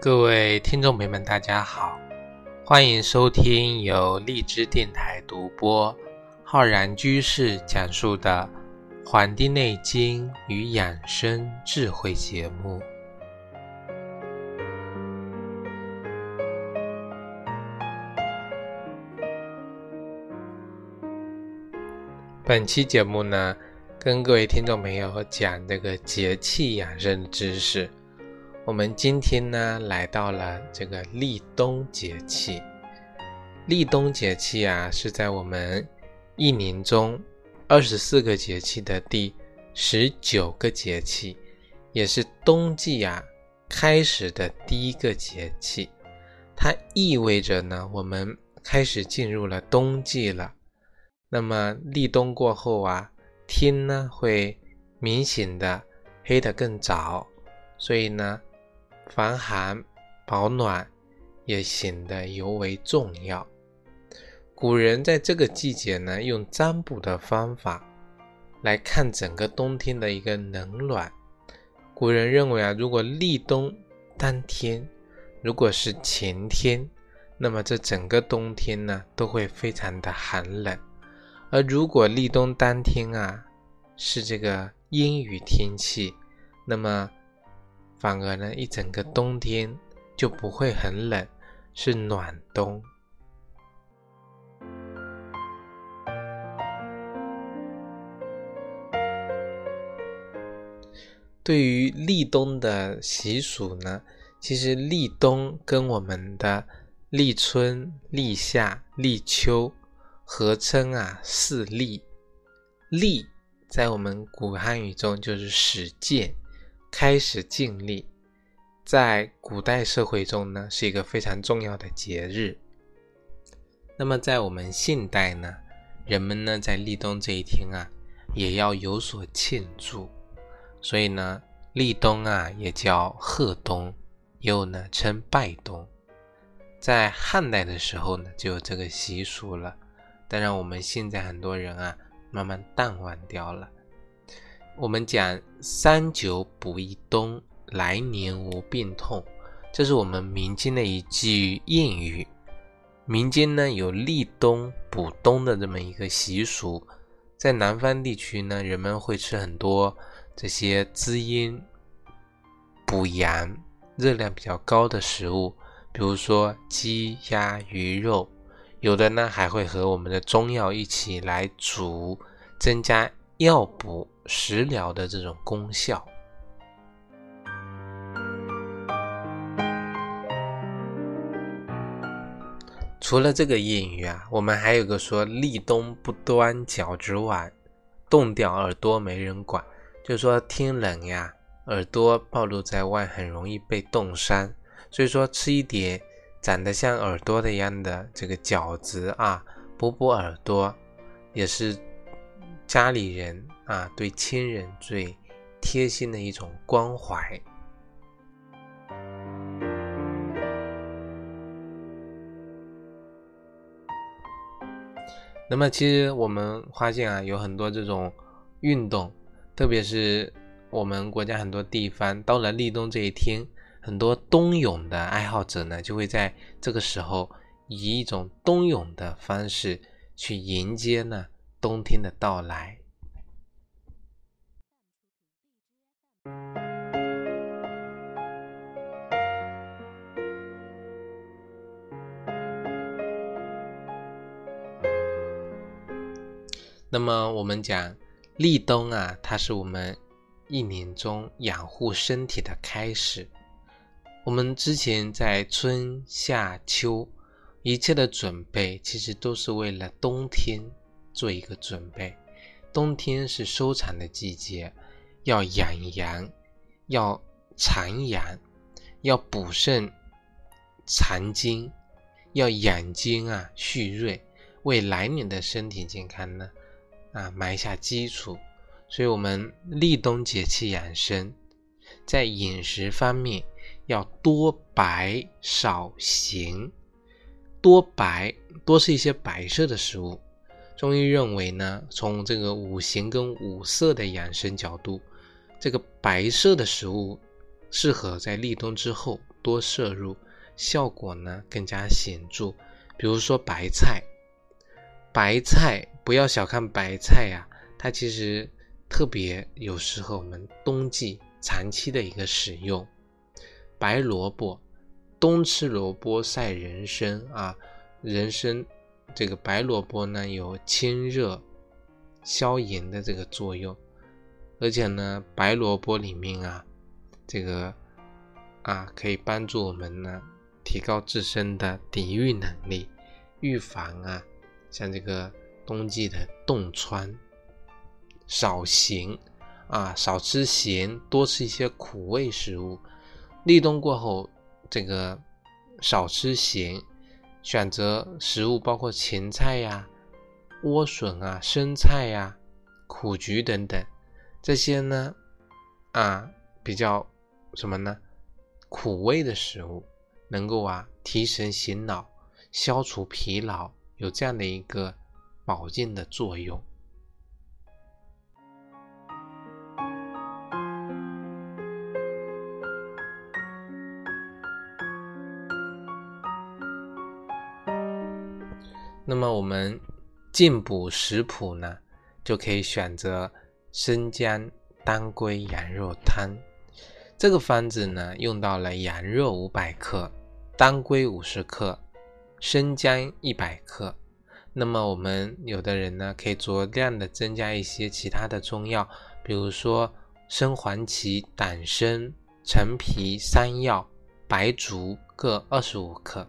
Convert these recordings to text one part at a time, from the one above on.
各位听众朋友们，大家好，欢迎收听由荔枝电台独播、浩然居士讲述的《黄帝内经与养生智慧》节目。本期节目呢，跟各位听众朋友讲这个节气养生知识。我们今天呢，来到了这个立冬节气。立冬节气啊，是在我们一年中二十四个节气的第十九个节气，也是冬季啊开始的第一个节气。它意味着呢，我们开始进入了冬季了。那么立冬过后啊，天呢会明显的黑得更早，所以呢。防寒保暖也显得尤为重要。古人在这个季节呢，用占卜的方法来看整个冬天的一个冷暖。古人认为啊，如果立冬当天，如果是晴天，那么这整个冬天呢都会非常的寒冷；而如果立冬当天啊是这个阴雨天气，那么。反而呢，一整个冬天就不会很冷，是暖冬。对于立冬的习俗呢，其实立冬跟我们的立春、立夏、立秋合称啊四立。立在我们古汉语中就是始见。开始尽力，在古代社会中呢，是一个非常重要的节日。那么在我们现代呢，人们呢在立冬这一天啊，也要有所庆祝，所以呢，立冬啊也叫贺冬，又呢称拜冬。在汉代的时候呢，就有这个习俗了。当然，我们现在很多人啊，慢慢淡忘掉了。我们讲三九补一冬，来年无病痛，这是我们民间的一句谚语。民间呢有立冬补冬的这么一个习俗，在南方地区呢，人们会吃很多这些滋阴、补阳、热量比较高的食物，比如说鸡、鸭、鱼肉，有的呢还会和我们的中药一起来煮，增加药补。食疗的这种功效。除了这个谚语啊，我们还有个说立冬不端饺子碗，冻掉耳朵没人管。就是说天冷呀，耳朵暴露在外很容易被冻伤，所以说吃一点长得像耳朵的一样的这个饺子啊，补补耳朵也是家里人。啊，对亲人最贴心的一种关怀。那么，其实我们发现啊，有很多这种运动，特别是我们国家很多地方，到了立冬这一天，很多冬泳的爱好者呢，就会在这个时候以一种冬泳的方式去迎接呢冬天的到来。那么我们讲立冬啊，它是我们一年中养护身体的开始。我们之前在春夏秋一切的准备，其实都是为了冬天做一个准备。冬天是收藏的季节，要养阳，要藏阳，要补肾藏精，要养精啊，蓄锐，为来年的身体健康呢。啊，埋下基础，所以，我们立冬节气养生，在饮食方面要多白少咸，多白多是一些白色的食物。中医认为呢，从这个五行跟五色的养生角度，这个白色的食物适合在立冬之后多摄入，效果呢更加显著。比如说白菜，白菜不要小看白菜呀，它其实特别有适合我们冬季长期的一个使用。白萝卜，冬吃萝卜赛人参啊，人参这个白萝卜呢有清热消炎的这个作用，而且呢白萝卜里面啊。这个啊，可以帮助我们呢提高自身的抵御能力，预防啊像这个冬季的冻疮。少咸啊，少吃咸，多吃一些苦味食物。立冬过后，这个少吃咸，选择食物包括芹菜呀、莴笋啊、生菜呀、苦菊等等，这些呢啊比较。什么呢？苦味的食物能够啊提神醒脑、消除疲劳，有这样的一个保健的作用。那么我们进补食谱呢，就可以选择生姜当归羊肉汤。这个方子呢，用到了羊肉五百克、当归五十克、生姜一百克。那么我们有的人呢，可以酌量的增加一些其他的中药，比如说生黄芪、党参、陈皮、山药、白术各二十五克。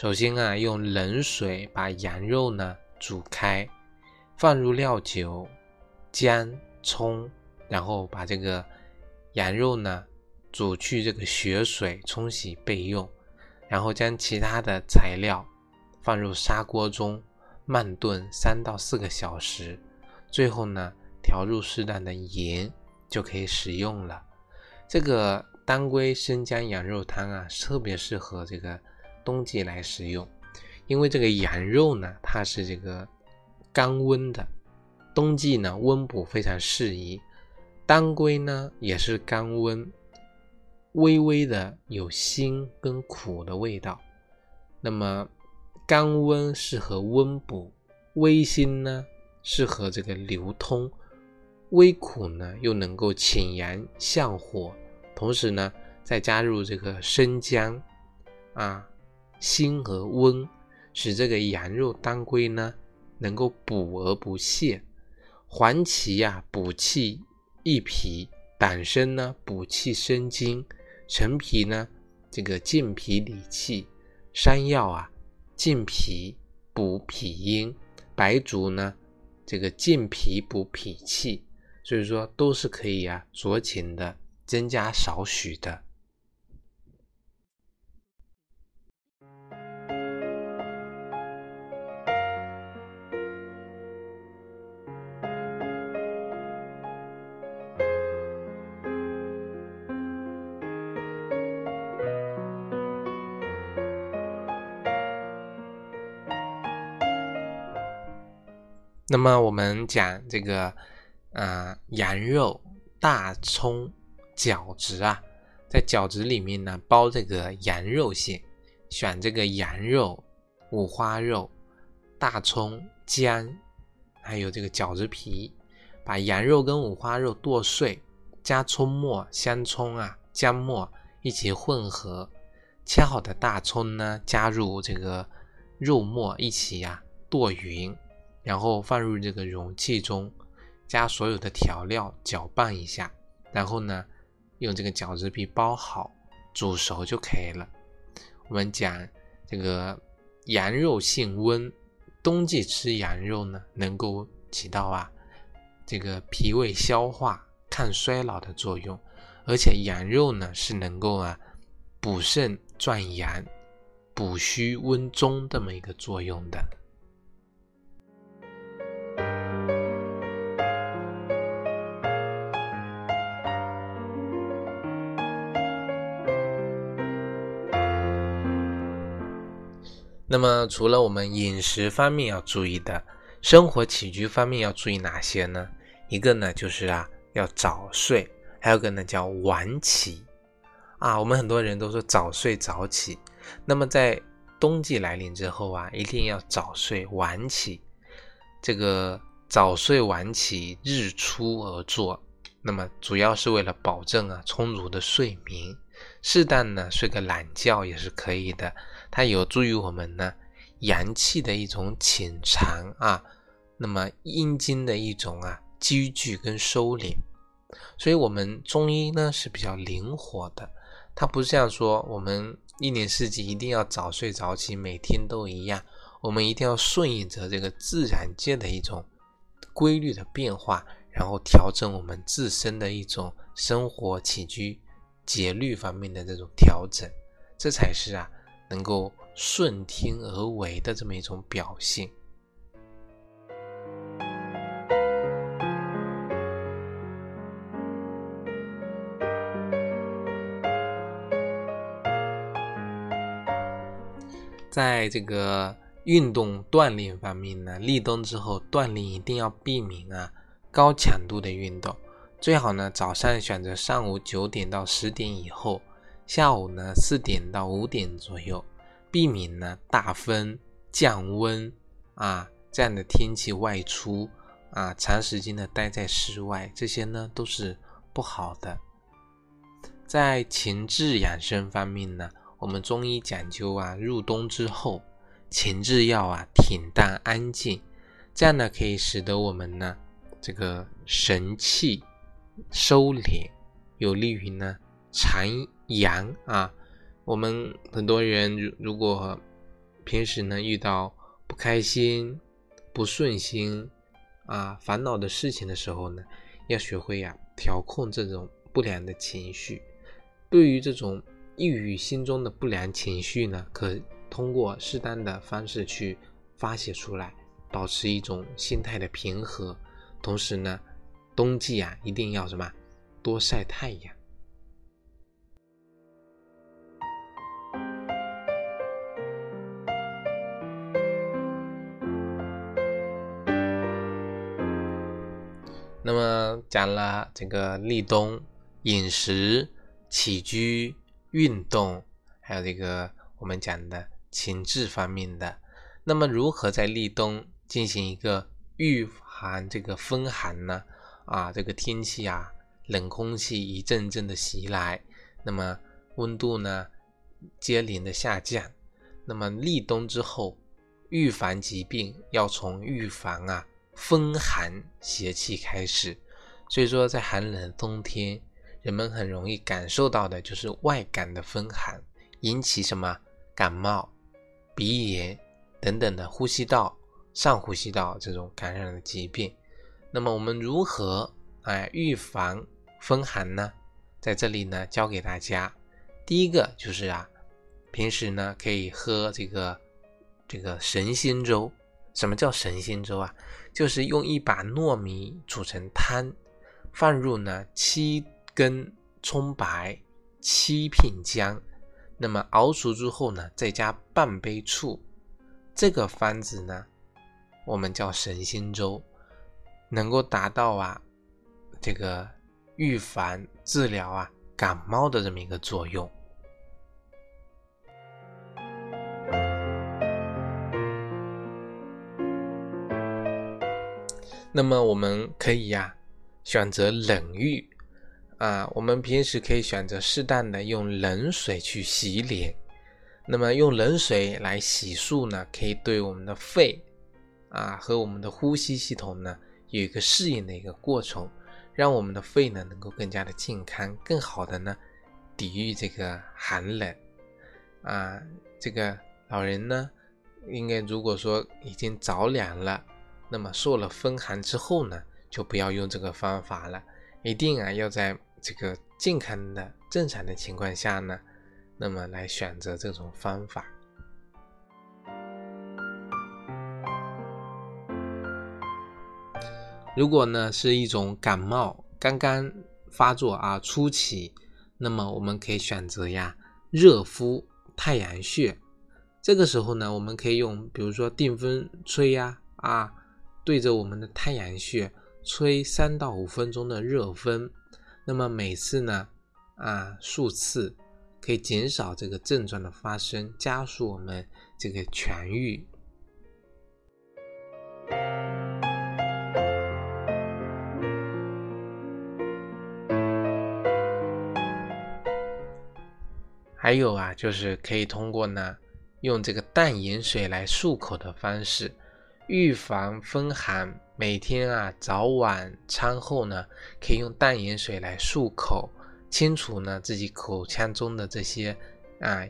首先啊，用冷水把羊肉呢煮开，放入料酒、姜、葱，然后把这个。羊肉呢，煮去这个血水，冲洗备用。然后将其他的材料放入砂锅中慢炖三到四个小时。最后呢，调入适当的盐，就可以食用了。这个当归生姜羊肉汤啊，特别适合这个冬季来食用，因为这个羊肉呢，它是这个刚温的，冬季呢温补非常适宜。当归呢也是甘温，微微的有辛跟苦的味道。那么甘温适合温补，微辛呢适合这个流通，微苦呢又能够清阳降火。同时呢再加入这个生姜啊，辛和温，使这个羊肉当归呢能够补而不泻。黄芪呀补气。益脾，党参呢补气生津，陈皮呢这个健脾理气，山药啊健脾补脾阴，白术呢这个健脾补脾气，所以说都是可以啊酌情的增加少许的。那么我们讲这个，呃，羊肉大葱饺子啊，在饺子里面呢包这个羊肉馅，选这个羊肉、五花肉、大葱、姜，还有这个饺子皮，把羊肉跟五花肉剁碎，加葱末、香葱啊、姜末一起混合，切好的大葱呢加入这个肉末一起呀剁匀。然后放入这个容器中，加所有的调料，搅拌一下，然后呢，用这个饺子皮包好，煮熟就可以了。我们讲这个羊肉性温，冬季吃羊肉呢，能够起到啊这个脾胃消化、抗衰老的作用，而且羊肉呢是能够啊补肾壮阳、补虚温中这么一个作用的。那么，除了我们饮食方面要注意的，生活起居方面要注意哪些呢？一个呢就是啊要早睡，还有个呢叫晚起啊，我们很多人都说早睡早起，那么在冬季来临之后啊，一定要早睡晚起。这个早睡晚起，日出而作，那么主要是为了保证啊充足的睡眠，适当呢睡个懒觉也是可以的，它有助于我们呢阳气的一种潜藏啊，那么阴经的一种啊积聚跟收敛，所以我们中医呢是比较灵活的。它不像说我们一年四季一定要早睡早起，每天都一样。我们一定要顺应着这个自然界的一种规律的变化，然后调整我们自身的一种生活起居节律方面的这种调整，这才是啊能够顺天而为的这么一种表现。在这个运动锻炼方面呢，立冬之后锻炼一定要避免啊高强度的运动，最好呢早上选择上午九点到十点以后，下午呢四点到五点左右，避免呢大风降温啊这样的天气外出啊长时间的待在室外，这些呢都是不好的。在情志养生方面呢。我们中医讲究啊，入冬之后，情志要啊恬淡安静，这样呢可以使得我们呢这个神气收敛，有利于呢藏阳啊。我们很多人如如果平时呢遇到不开心、不顺心啊、烦恼的事情的时候呢，要学会呀调控这种不良的情绪，对于这种。抑郁心中的不良情绪呢，可通过适当的方式去发泄出来，保持一种心态的平和。同时呢，冬季啊，一定要什么多晒太阳。讲了这个立冬饮食起居。运动，还有这个我们讲的情志方面的，那么如何在立冬进行一个御寒这个风寒呢？啊，这个天气啊，冷空气一阵阵的袭来，那么温度呢接连的下降，那么立冬之后，预防疾病要从预防啊风寒邪气开始，所以说在寒冷的冬天。人们很容易感受到的就是外感的风寒，引起什么感冒、鼻炎等等的呼吸道、上呼吸道这种感染的疾病。那么我们如何哎预防风寒呢？在这里呢教给大家，第一个就是啊，平时呢可以喝这个这个神仙粥。什么叫神仙粥啊？就是用一把糯米煮成汤，放入呢七。根葱白，七片姜，那么熬熟之后呢，再加半杯醋，这个方子呢，我们叫神仙粥，能够达到啊，这个预防治疗啊感冒的这么一个作用。那么我们可以呀，选择冷浴。啊，我们平时可以选择适当的用冷水去洗脸。那么用冷水来洗漱呢，可以对我们的肺啊和我们的呼吸系统呢有一个适应的一个过程，让我们的肺呢能够更加的健康，更好的呢抵御这个寒冷。啊，这个老人呢，应该如果说已经着凉了，那么受了风寒之后呢，就不要用这个方法了，一定啊要在。这个健康的正常的情况下呢，那么来选择这种方法。如果呢是一种感冒刚刚发作啊初期，那么我们可以选择呀热敷太阳穴。这个时候呢，我们可以用比如说电风吹呀啊，对着我们的太阳穴吹三到五分钟的热风。那么每次呢，啊数次可以减少这个症状的发生，加速我们这个痊愈。还有啊，就是可以通过呢，用这个淡盐水来漱口的方式，预防风寒。每天啊，早晚餐后呢，可以用淡盐水来漱口，清除呢自己口腔中的这些啊，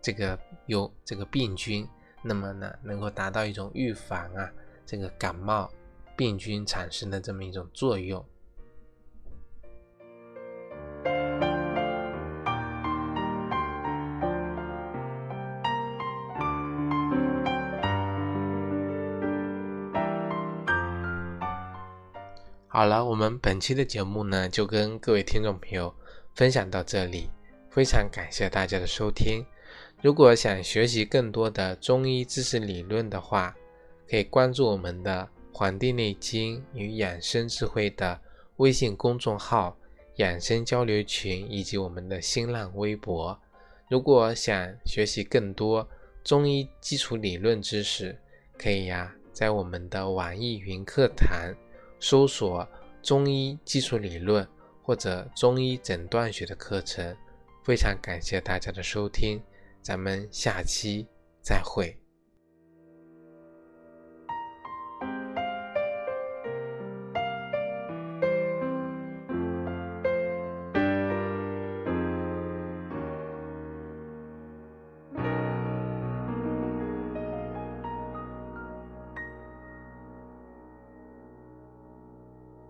这个有这个病菌，那么呢，能够达到一种预防啊这个感冒病菌产生的这么一种作用。好了，我们本期的节目呢，就跟各位听众朋友分享到这里，非常感谢大家的收听。如果想学习更多的中医知识理论的话，可以关注我们的《黄帝内经与养生智慧》的微信公众号、养生交流群以及我们的新浪微博。如果想学习更多中医基础理论知识，可以呀，在我们的网易云课堂。搜索中医基础理论或者中医诊断学的课程，非常感谢大家的收听，咱们下期再会。